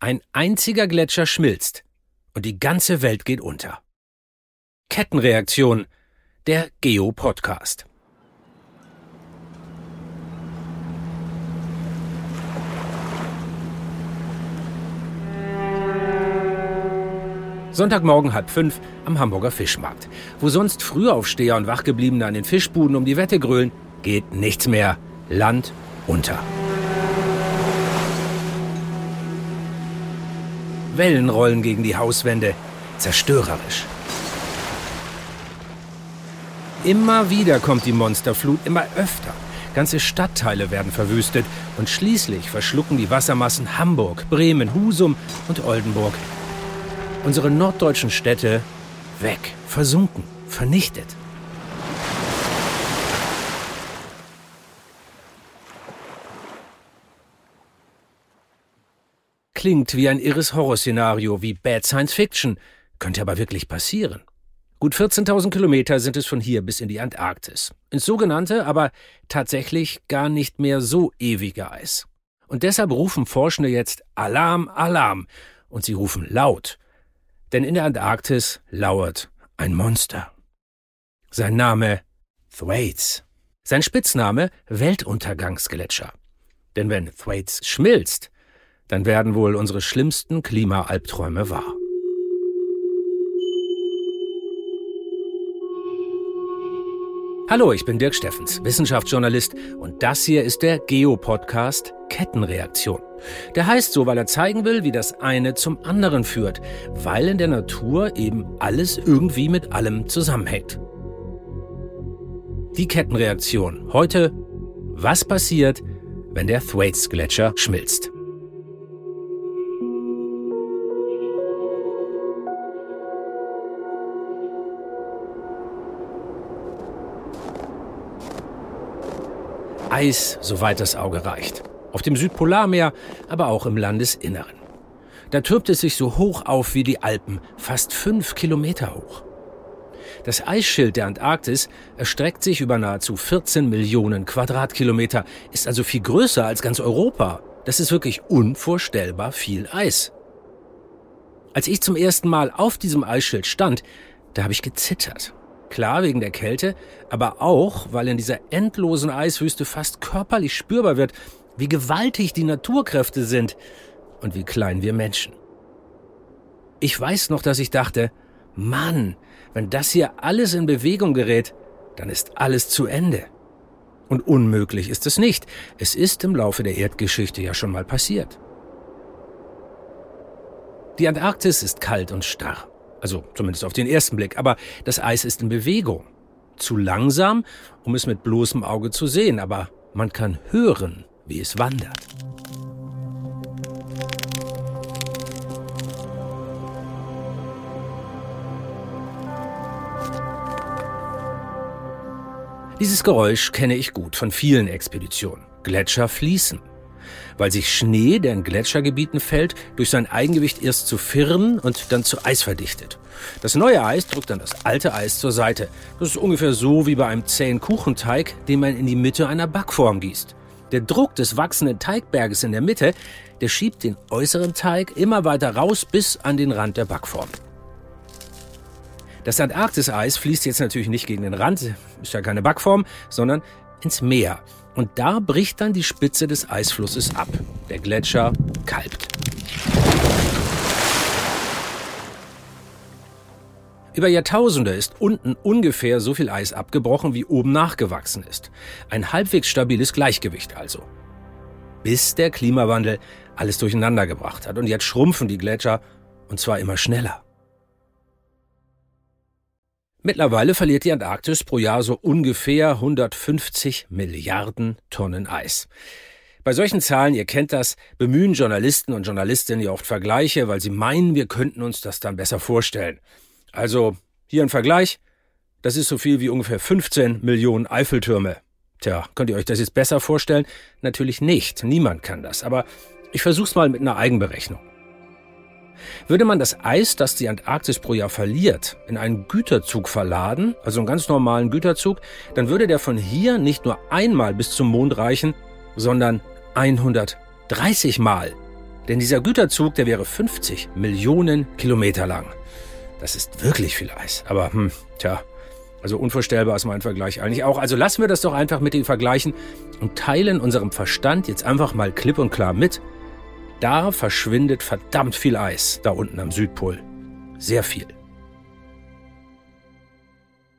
Ein einziger Gletscher schmilzt und die ganze Welt geht unter. Kettenreaktion, der Geo-Podcast. Sonntagmorgen halb fünf am Hamburger Fischmarkt. Wo sonst Frühaufsteher und Wachgebliebene an den Fischbuden um die Wette grölen, geht nichts mehr. Land unter. Wellen rollen gegen die Hauswände, zerstörerisch. Immer wieder kommt die Monsterflut, immer öfter. Ganze Stadtteile werden verwüstet und schließlich verschlucken die Wassermassen Hamburg, Bremen, Husum und Oldenburg. Unsere norddeutschen Städte weg, versunken, vernichtet. Klingt wie ein irres Horrorszenario, wie Bad Science Fiction, könnte aber wirklich passieren. Gut 14.000 Kilometer sind es von hier bis in die Antarktis. Ins sogenannte, aber tatsächlich gar nicht mehr so ewige Eis. Und deshalb rufen Forschende jetzt Alarm, Alarm. Und sie rufen laut. Denn in der Antarktis lauert ein Monster. Sein Name Thwaites. Sein Spitzname Weltuntergangsgletscher. Denn wenn Thwaites schmilzt, dann werden wohl unsere schlimmsten Klimaalbträume wahr. Hallo, ich bin Dirk Steffens, Wissenschaftsjournalist und das hier ist der Geo-Podcast Kettenreaktion. Der heißt so, weil er zeigen will, wie das eine zum anderen führt, weil in der Natur eben alles irgendwie mit allem zusammenhängt. Die Kettenreaktion. Heute, was passiert, wenn der Thwaites-Gletscher schmilzt? Eis, soweit das Auge reicht. Auf dem Südpolarmeer, aber auch im Landesinneren. Da türmt es sich so hoch auf wie die Alpen, fast fünf Kilometer hoch. Das Eisschild der Antarktis erstreckt sich über nahezu 14 Millionen Quadratkilometer, ist also viel größer als ganz Europa. Das ist wirklich unvorstellbar viel Eis. Als ich zum ersten Mal auf diesem Eisschild stand, da habe ich gezittert. Klar wegen der Kälte, aber auch, weil in dieser endlosen Eiswüste fast körperlich spürbar wird, wie gewaltig die Naturkräfte sind und wie klein wir Menschen. Ich weiß noch, dass ich dachte, Mann, wenn das hier alles in Bewegung gerät, dann ist alles zu Ende. Und unmöglich ist es nicht. Es ist im Laufe der Erdgeschichte ja schon mal passiert. Die Antarktis ist kalt und starr. Also zumindest auf den ersten Blick. Aber das Eis ist in Bewegung. Zu langsam, um es mit bloßem Auge zu sehen, aber man kann hören, wie es wandert. Dieses Geräusch kenne ich gut von vielen Expeditionen. Gletscher fließen weil sich Schnee, der in Gletschergebieten fällt, durch sein Eigengewicht erst zu Firn und dann zu Eis verdichtet. Das neue Eis drückt dann das alte Eis zur Seite. Das ist ungefähr so wie bei einem zähen Kuchenteig, den man in die Mitte einer Backform gießt. Der Druck des wachsenden Teigberges in der Mitte, der schiebt den äußeren Teig immer weiter raus bis an den Rand der Backform. Das Antarktiseis fließt jetzt natürlich nicht gegen den Rand, ist ja keine Backform, sondern ins Meer. Und da bricht dann die Spitze des Eisflusses ab. Der Gletscher kalbt. Über Jahrtausende ist unten ungefähr so viel Eis abgebrochen, wie oben nachgewachsen ist. Ein halbwegs stabiles Gleichgewicht also. Bis der Klimawandel alles durcheinander gebracht hat. Und jetzt schrumpfen die Gletscher, und zwar immer schneller. Mittlerweile verliert die Antarktis pro Jahr so ungefähr 150 Milliarden Tonnen Eis. Bei solchen Zahlen, ihr kennt das, bemühen Journalisten und Journalistinnen ja oft Vergleiche, weil sie meinen, wir könnten uns das dann besser vorstellen. Also, hier ein Vergleich. Das ist so viel wie ungefähr 15 Millionen Eiffeltürme. Tja, könnt ihr euch das jetzt besser vorstellen? Natürlich nicht. Niemand kann das. Aber ich versuch's mal mit einer Eigenberechnung. Würde man das Eis, das die Antarktis pro Jahr verliert, in einen Güterzug verladen, also einen ganz normalen Güterzug, dann würde der von hier nicht nur einmal bis zum Mond reichen, sondern 130 Mal. Denn dieser Güterzug, der wäre 50 Millionen Kilometer lang. Das ist wirklich viel Eis. Aber, hm, tja, also unvorstellbar ist mein Vergleich eigentlich auch. Also lassen wir das doch einfach mit den Vergleichen und teilen unserem Verstand jetzt einfach mal klipp und klar mit. Da verschwindet verdammt viel Eis, da unten am Südpol. Sehr viel.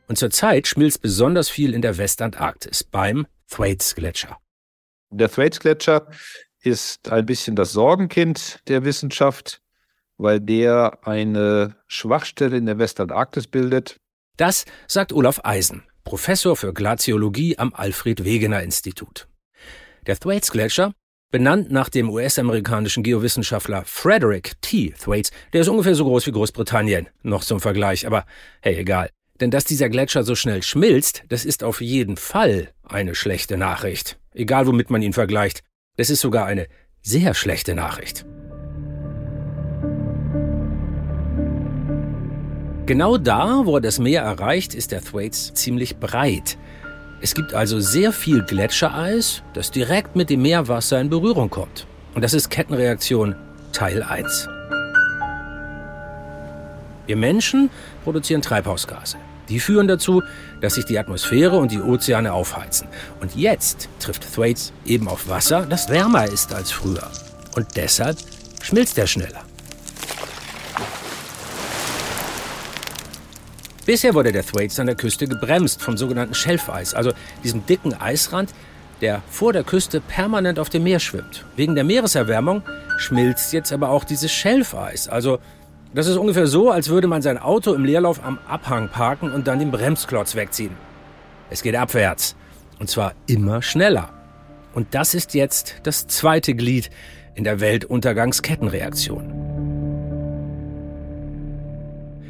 Und zurzeit schmilzt besonders viel in der Westantarktis beim Thwaites-Gletscher. Der Thwaites-Gletscher ist ein bisschen das Sorgenkind der Wissenschaft, weil der eine Schwachstelle in der Westantarktis bildet. Das sagt Olaf Eisen, Professor für Glaziologie am Alfred Wegener Institut. Der Thwaites-Gletscher, benannt nach dem US-amerikanischen Geowissenschaftler Frederick T. Thwaites, der ist ungefähr so groß wie Großbritannien, noch zum Vergleich, aber hey, egal. Denn dass dieser Gletscher so schnell schmilzt, das ist auf jeden Fall eine schlechte Nachricht. Egal womit man ihn vergleicht. Das ist sogar eine sehr schlechte Nachricht. Genau da, wo er das Meer erreicht, ist der Thwaites ziemlich breit. Es gibt also sehr viel Gletschereis, das direkt mit dem Meerwasser in Berührung kommt. Und das ist Kettenreaktion Teil 1. Wir Menschen produzieren Treibhausgase. Die führen dazu, dass sich die Atmosphäre und die Ozeane aufheizen. Und jetzt trifft Thwaites eben auf Wasser, das wärmer ist als früher. Und deshalb schmilzt er schneller. Bisher wurde der Thwaites an der Küste gebremst vom sogenannten Schelfeis, also diesem dicken Eisrand, der vor der Küste permanent auf dem Meer schwimmt. Wegen der Meereserwärmung schmilzt jetzt aber auch dieses Schelfeis, also das ist ungefähr so, als würde man sein Auto im Leerlauf am Abhang parken und dann den Bremsklotz wegziehen. Es geht abwärts. Und zwar immer schneller. Und das ist jetzt das zweite Glied in der Weltuntergangskettenreaktion.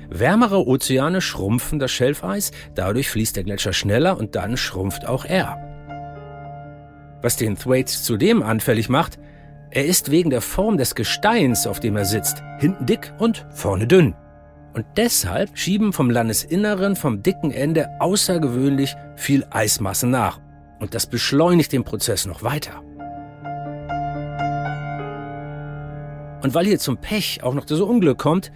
Wärmere Ozeane schrumpfen das Schelfeis, dadurch fließt der Gletscher schneller und dann schrumpft auch er. Was den Thwaites zudem anfällig macht, er ist wegen der Form des Gesteins, auf dem er sitzt, hinten dick und vorne dünn. Und deshalb schieben vom Landesinneren vom dicken Ende außergewöhnlich viel Eismasse nach. Und das beschleunigt den Prozess noch weiter. Und weil hier zum Pech auch noch das Unglück kommt,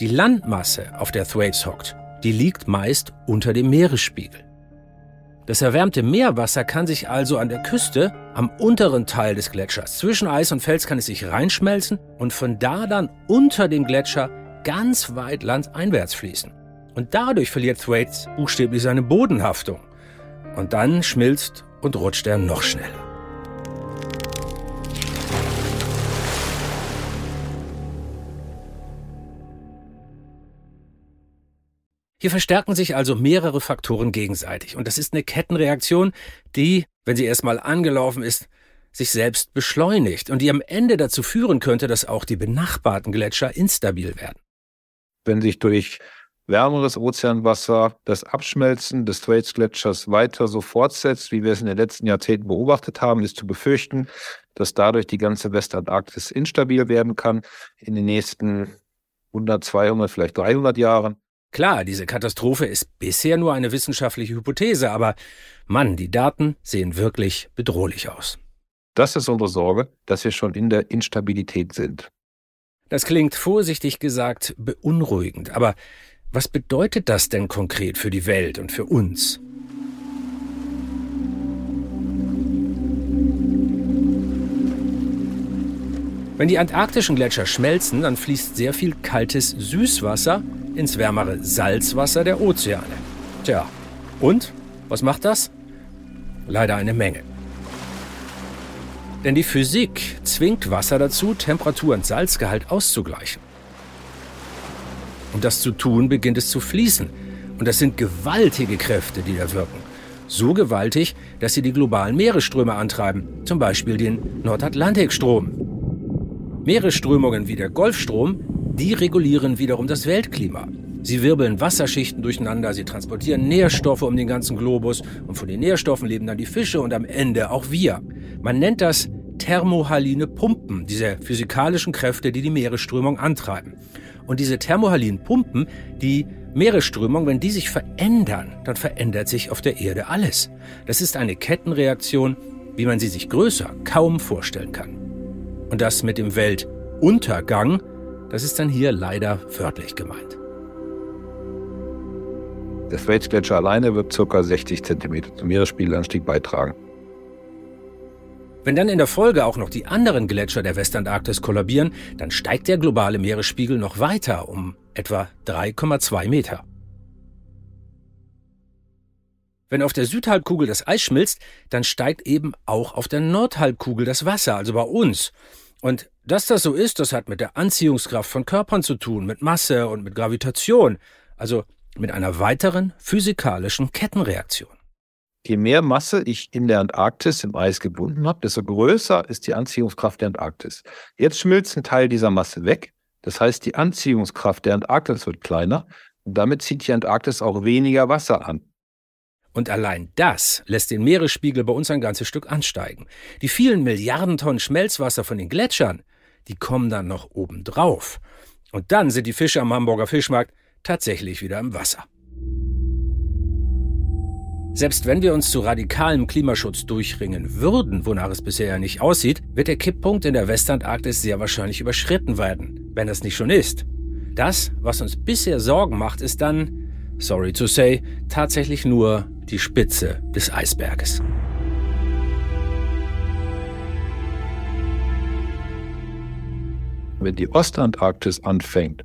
die Landmasse, auf der Thwaites hockt, die liegt meist unter dem Meeresspiegel. Das erwärmte Meerwasser kann sich also an der Küste, am unteren Teil des Gletschers, zwischen Eis und Fels kann es sich reinschmelzen und von da dann unter dem Gletscher ganz weit landeinwärts fließen. Und dadurch verliert Thwaites buchstäblich seine Bodenhaftung. Und dann schmilzt und rutscht er noch schneller. Hier verstärken sich also mehrere Faktoren gegenseitig. Und das ist eine Kettenreaktion, die, wenn sie erstmal angelaufen ist, sich selbst beschleunigt und die am Ende dazu führen könnte, dass auch die benachbarten Gletscher instabil werden. Wenn sich durch wärmeres Ozeanwasser das Abschmelzen des Thwaites-Gletschers weiter so fortsetzt, wie wir es in den letzten Jahrzehnten beobachtet haben, ist zu befürchten, dass dadurch die ganze Westantarktis instabil werden kann in den nächsten 100, 200, vielleicht 300 Jahren. Klar, diese Katastrophe ist bisher nur eine wissenschaftliche Hypothese, aber Mann, die Daten sehen wirklich bedrohlich aus. Das ist unsere Sorge, dass wir schon in der Instabilität sind. Das klingt vorsichtig gesagt beunruhigend, aber was bedeutet das denn konkret für die Welt und für uns? Wenn die antarktischen Gletscher schmelzen, dann fließt sehr viel kaltes Süßwasser ins wärmere Salzwasser der Ozeane. Tja, und? Was macht das? Leider eine Menge. Denn die Physik zwingt Wasser dazu, Temperatur und Salzgehalt auszugleichen. Um das zu tun, beginnt es zu fließen. Und das sind gewaltige Kräfte, die da wirken. So gewaltig, dass sie die globalen Meeresströme antreiben, zum Beispiel den Nordatlantikstrom. Meeresströmungen wie der Golfstrom die regulieren wiederum das Weltklima. Sie wirbeln Wasserschichten durcheinander, sie transportieren Nährstoffe um den ganzen Globus und von den Nährstoffen leben dann die Fische und am Ende auch wir. Man nennt das thermohaline Pumpen, diese physikalischen Kräfte, die die Meeresströmung antreiben. Und diese thermohalinen Pumpen, die Meeresströmung, wenn die sich verändern, dann verändert sich auf der Erde alles. Das ist eine Kettenreaktion, wie man sie sich größer kaum vorstellen kann. Und das mit dem Weltuntergang, das ist dann hier leider wörtlich gemeint. Der Thwaites-Gletscher alleine wird ca. 60 cm zum Meeresspiegelanstieg beitragen. Wenn dann in der Folge auch noch die anderen Gletscher der Westantarktis kollabieren, dann steigt der globale Meeresspiegel noch weiter um etwa 3,2 Meter. Wenn auf der Südhalbkugel das Eis schmilzt, dann steigt eben auch auf der Nordhalbkugel das Wasser, also bei uns. Und dass das so ist, das hat mit der Anziehungskraft von Körpern zu tun, mit Masse und mit Gravitation, also mit einer weiteren physikalischen Kettenreaktion. Je mehr Masse ich in der Antarktis im Eis gebunden habe, desto größer ist die Anziehungskraft der Antarktis. Jetzt schmilzt ein Teil dieser Masse weg. Das heißt, die Anziehungskraft der Antarktis wird kleiner und damit zieht die Antarktis auch weniger Wasser an. Und allein das lässt den Meeresspiegel bei uns ein ganzes Stück ansteigen. Die vielen Milliarden Tonnen Schmelzwasser von den Gletschern, die kommen dann noch oben drauf. Und dann sind die Fische am Hamburger Fischmarkt tatsächlich wieder im Wasser. Selbst wenn wir uns zu radikalem Klimaschutz durchringen würden, wonach es bisher ja nicht aussieht, wird der Kipppunkt in der Westantarktis sehr wahrscheinlich überschritten werden, wenn es nicht schon ist. Das, was uns bisher Sorgen macht, ist dann, sorry to say, tatsächlich nur die Spitze des Eisberges. Wenn die Ostantarktis anfängt,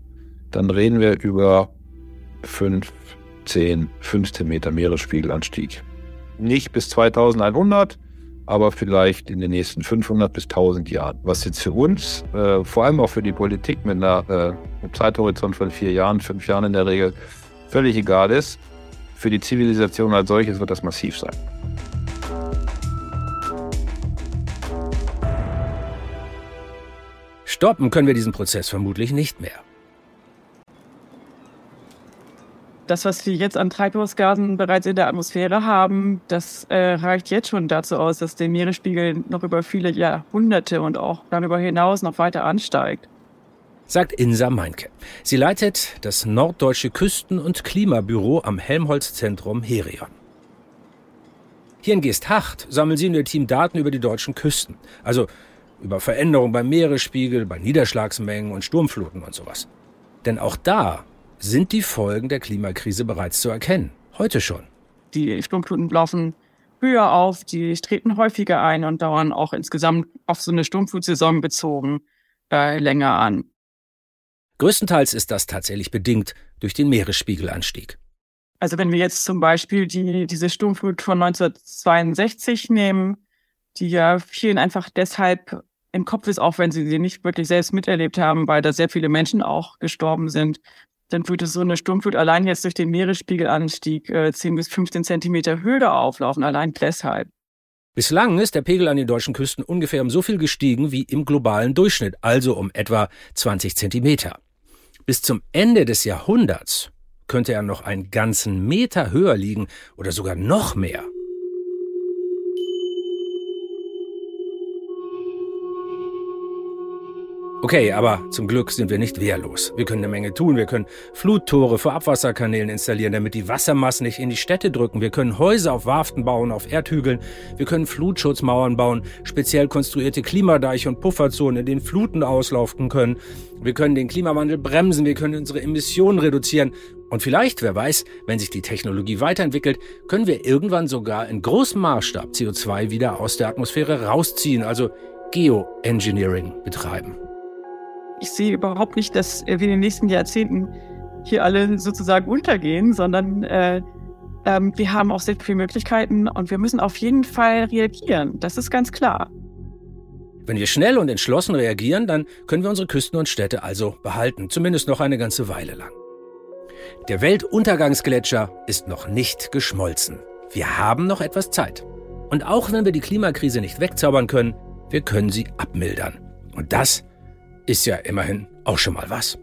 dann reden wir über 5, 10, 15 Meter Meeresspiegelanstieg. Nicht bis 2100, aber vielleicht in den nächsten 500 bis 1000 Jahren. Was jetzt für uns, äh, vor allem auch für die Politik mit einer, äh, einem Zeithorizont von vier Jahren, fünf Jahren in der Regel, völlig egal ist. Für die Zivilisation als solches wird das massiv sein. Stoppen können wir diesen Prozess vermutlich nicht mehr. das, was wir jetzt an Treibhausgasen bereits in der Atmosphäre haben, das äh, reicht jetzt schon dazu aus, dass der Meeresspiegel noch über viele Jahrhunderte und auch darüber hinaus noch weiter ansteigt. Sagt Insa Meinke. Sie leitet das Norddeutsche Küsten- und Klimabüro am Helmholtz-Zentrum Herion. Hier in Geesthacht sammeln sie in ihr Team Daten über die deutschen Küsten. Also über Veränderungen beim Meeresspiegel, bei Niederschlagsmengen und Sturmfluten und sowas. Denn auch da sind die Folgen der Klimakrise bereits zu erkennen. Heute schon. Die Sturmfluten laufen höher auf, die treten häufiger ein und dauern auch insgesamt auf so eine Sturmflutsaison bezogen äh, länger an. Größtenteils ist das tatsächlich bedingt durch den Meeresspiegelanstieg. Also wenn wir jetzt zum Beispiel die, diese Sturmflut von 1962 nehmen, die ja vielen einfach deshalb im Kopf ist, auch wenn sie sie nicht wirklich selbst miterlebt haben, weil da sehr viele Menschen auch gestorben sind, dann würde so eine Sturmflut allein jetzt durch den Meeresspiegelanstieg äh, 10 bis 15 Zentimeter Höhe auflaufen, allein deshalb. Bislang ist der Pegel an den deutschen Küsten ungefähr um so viel gestiegen wie im globalen Durchschnitt, also um etwa 20 Zentimeter. Bis zum Ende des Jahrhunderts könnte er noch einen ganzen Meter höher liegen oder sogar noch mehr. Okay, aber zum Glück sind wir nicht wehrlos. Wir können eine Menge tun. Wir können Fluttore vor Abwasserkanälen installieren, damit die Wassermassen nicht in die Städte drücken. Wir können Häuser auf Warften bauen, auf Erdhügeln. Wir können Flutschutzmauern bauen, speziell konstruierte Klimadeiche und Pufferzonen, in denen Fluten auslaufen können. Wir können den Klimawandel bremsen. Wir können unsere Emissionen reduzieren. Und vielleicht, wer weiß, wenn sich die Technologie weiterentwickelt, können wir irgendwann sogar in großem Maßstab CO2 wieder aus der Atmosphäre rausziehen, also Geoengineering betreiben ich sehe überhaupt nicht, dass wir in den nächsten Jahrzehnten hier alle sozusagen untergehen, sondern äh, ähm, wir haben auch sehr viele Möglichkeiten und wir müssen auf jeden Fall reagieren. Das ist ganz klar. Wenn wir schnell und entschlossen reagieren, dann können wir unsere Küsten und Städte also behalten, zumindest noch eine ganze Weile lang. Der Weltuntergangsgletscher ist noch nicht geschmolzen. Wir haben noch etwas Zeit. Und auch wenn wir die Klimakrise nicht wegzaubern können, wir können sie abmildern. Und das ist ja immerhin auch schon mal was.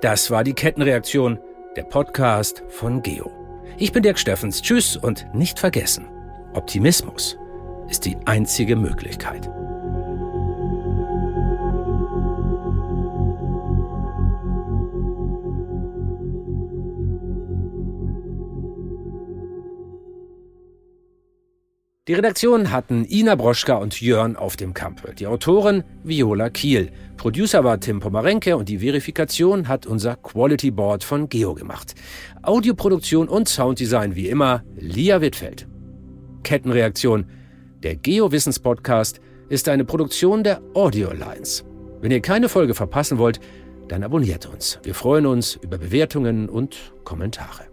Das war die Kettenreaktion, der Podcast von Geo. Ich bin Dirk Steffens. Tschüss und nicht vergessen, Optimismus ist die einzige Möglichkeit. Die Redaktion hatten Ina Broschka und Jörn auf dem Kampe. Die Autorin Viola Kiel. Producer war Tim Pomarenke und die Verifikation hat unser Quality Board von Geo gemacht. Audioproduktion und Sounddesign wie immer Lia Wittfeld. Kettenreaktion. Der Geo-Wissens-Podcast ist eine Produktion der Audio Lines. Wenn ihr keine Folge verpassen wollt, dann abonniert uns. Wir freuen uns über Bewertungen und Kommentare.